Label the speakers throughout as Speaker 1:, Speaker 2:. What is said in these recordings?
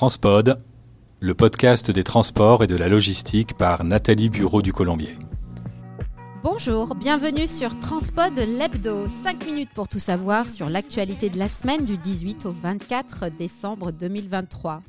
Speaker 1: Transpod, le podcast des transports et de la logistique par Nathalie Bureau du Colombier.
Speaker 2: Bonjour, bienvenue sur Transpod l'Hebdo. 5 minutes pour tout savoir sur l'actualité de la semaine du 18 au 24 décembre 2023.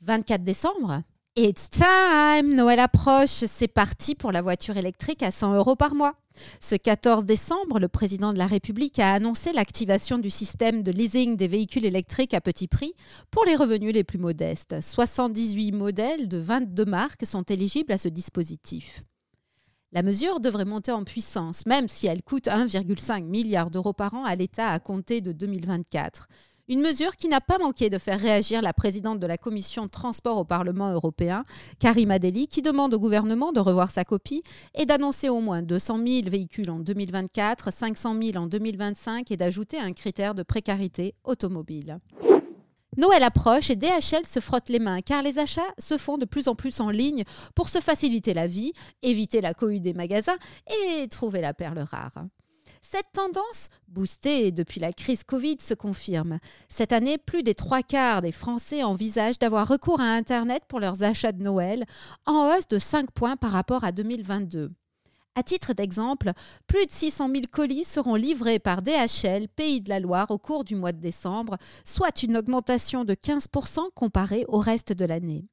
Speaker 2: 24 décembre? It's time Noël approche, c'est parti pour la voiture électrique à 100 euros par mois. Ce 14 décembre, le président de la République a annoncé l'activation du système de leasing des véhicules électriques à petit prix pour les revenus les plus modestes. 78 modèles de 22 marques sont éligibles à ce dispositif. La mesure devrait monter en puissance, même si elle coûte 1,5 milliard d'euros par an à l'État à compter de 2024. Une mesure qui n'a pas manqué de faire réagir la présidente de la commission transport au Parlement européen, Karim Adeli, qui demande au gouvernement de revoir sa copie et d'annoncer au moins 200 000 véhicules en 2024, 500 000 en 2025 et d'ajouter un critère de précarité automobile. Noël approche et DHL se frotte les mains car les achats se font de plus en plus en ligne pour se faciliter la vie, éviter la cohue des magasins et trouver la perle rare. Cette tendance, boostée depuis la crise Covid, se confirme. Cette année, plus des trois quarts des Français envisagent d'avoir recours à Internet pour leurs achats de Noël, en hausse de 5 points par rapport à 2022. À titre d'exemple, plus de 600 000 colis seront livrés par DHL, Pays de la Loire, au cours du mois de décembre, soit une augmentation de 15% comparée au reste de l'année.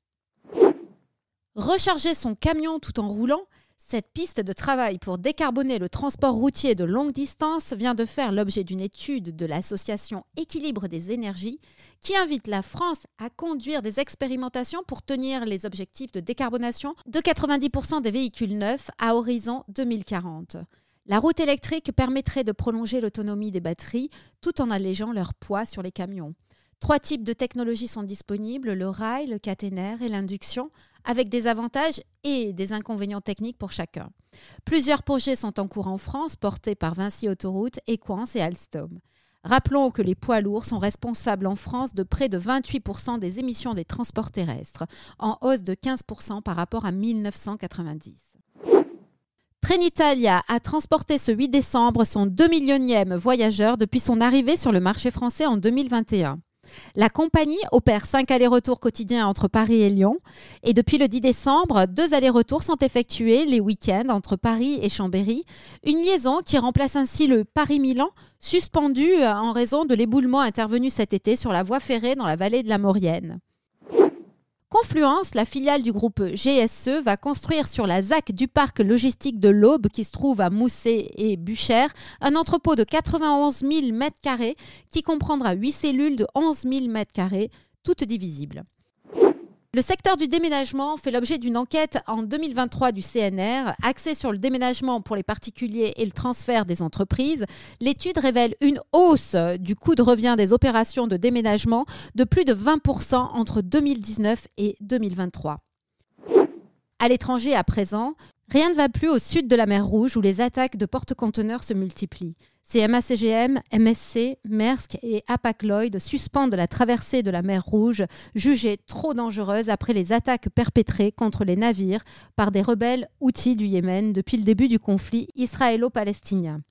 Speaker 2: Recharger son camion tout en roulant, cette piste de travail pour décarboner le transport routier de longue distance vient de faire l'objet d'une étude de l'association Équilibre des énergies qui invite la France à conduire des expérimentations pour tenir les objectifs de décarbonation de 90% des véhicules neufs à horizon 2040. La route électrique permettrait de prolonger l'autonomie des batteries tout en allégeant leur poids sur les camions. Trois types de technologies sont disponibles, le rail, le caténaire et l'induction, avec des avantages et des inconvénients techniques pour chacun. Plusieurs projets sont en cours en France, portés par Vinci Autoroute, Equance et Alstom. Rappelons que les poids lourds sont responsables en France de près de 28% des émissions des transports terrestres, en hausse de 15% par rapport à 1990. Trenitalia a transporté ce 8 décembre son 2 millionième voyageur depuis son arrivée sur le marché français en 2021. La compagnie opère cinq allers-retours quotidiens entre Paris et Lyon. Et depuis le 10 décembre, deux allers-retours sont effectués les week-ends entre Paris et Chambéry. Une liaison qui remplace ainsi le Paris-Milan, suspendu en raison de l'éboulement intervenu cet été sur la voie ferrée dans la vallée de la Maurienne. Confluence, la filiale du groupe GSE, va construire sur la ZAC du parc logistique de l'Aube, qui se trouve à Mousset et Buchère, un entrepôt de 91 000 m2 qui comprendra 8 cellules de 11 000 m2, toutes divisibles. Le secteur du déménagement fait l'objet d'une enquête en 2023 du CNR axée sur le déménagement pour les particuliers et le transfert des entreprises. L'étude révèle une hausse du coût de revient des opérations de déménagement de plus de 20% entre 2019 et 2023. À l'étranger à présent, rien ne va plus au sud de la mer Rouge où les attaques de porte-conteneurs se multiplient. CMA-CGM, MSC, Maersk et Hapag-Lloyd suspendent la traversée de la mer Rouge, jugée trop dangereuse après les attaques perpétrées contre les navires par des rebelles outils du Yémen depuis le début du conflit israélo-palestinien.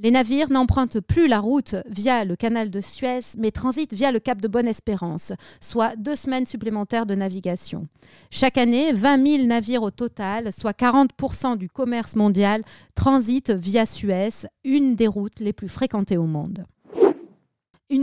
Speaker 2: Les navires n'empruntent plus la route via le canal de Suez, mais transitent via le cap de Bonne-Espérance, soit deux semaines supplémentaires de navigation. Chaque année, 20 000 navires au total, soit 40 du commerce mondial, transitent via Suez, une des routes les plus fréquentées au monde.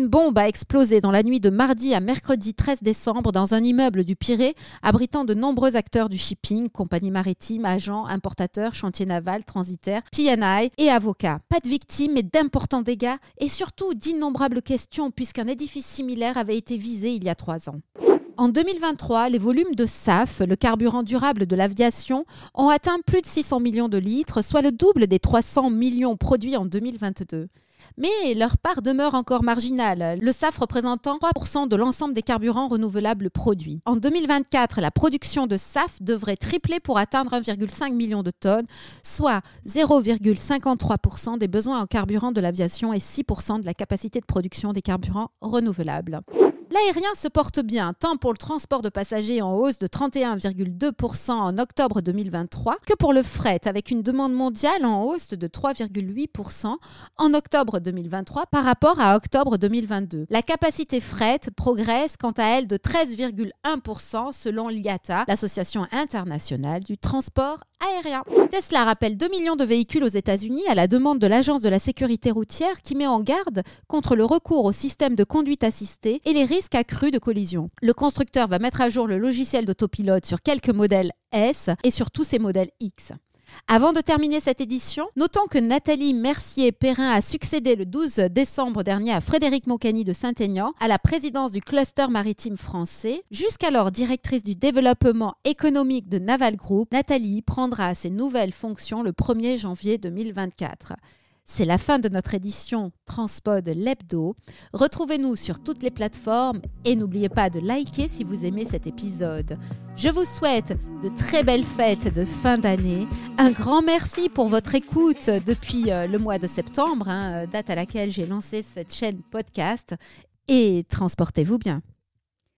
Speaker 2: Une bombe a explosé dans la nuit de mardi à mercredi 13 décembre dans un immeuble du Pirée abritant de nombreux acteurs du shipping, compagnies maritimes, agents, importateurs, chantiers navals, transitaires, PNI et avocats. Pas de victimes mais d'importants dégâts et surtout d'innombrables questions puisqu'un édifice similaire avait été visé il y a trois ans. En 2023, les volumes de SAF, le carburant durable de l'aviation, ont atteint plus de 600 millions de litres, soit le double des 300 millions produits en 2022 mais leur part demeure encore marginale, le SAF représentant 3% de l'ensemble des carburants renouvelables produits. En 2024, la production de SAF devrait tripler pour atteindre 1,5 million de tonnes, soit 0,53% des besoins en carburant de l'aviation et 6% de la capacité de production des carburants renouvelables. L'aérien se porte bien, tant pour le transport de passagers en hausse de 31,2% en octobre 2023 que pour le fret, avec une demande mondiale en hausse de 3,8% en octobre 2023 par rapport à octobre 2022. La capacité fret progresse quant à elle de 13,1% selon l'IATA, l'Association internationale du transport aérien. Tesla rappelle 2 millions de véhicules aux États-Unis à la demande de l'Agence de la sécurité routière qui met en garde contre le recours au système de conduite assistée et les risques accrus de collision. Le constructeur va mettre à jour le logiciel d'autopilote sur quelques modèles S et sur tous ses modèles X. Avant de terminer cette édition, notons que Nathalie Mercier-Perrin a succédé le 12 décembre dernier à Frédéric Mocani de Saint-Aignan à la présidence du cluster maritime français. Jusqu'alors directrice du développement économique de Naval Group, Nathalie prendra ses nouvelles fonctions le 1er janvier 2024. C'est la fin de notre édition Transpod l'hebdo. Retrouvez-nous sur toutes les plateformes et n'oubliez pas de liker si vous aimez cet épisode. Je vous souhaite de très belles fêtes de fin d'année. Un grand merci pour votre écoute depuis euh, le mois de septembre, hein, date à laquelle j'ai lancé cette chaîne podcast. Et transportez-vous bien.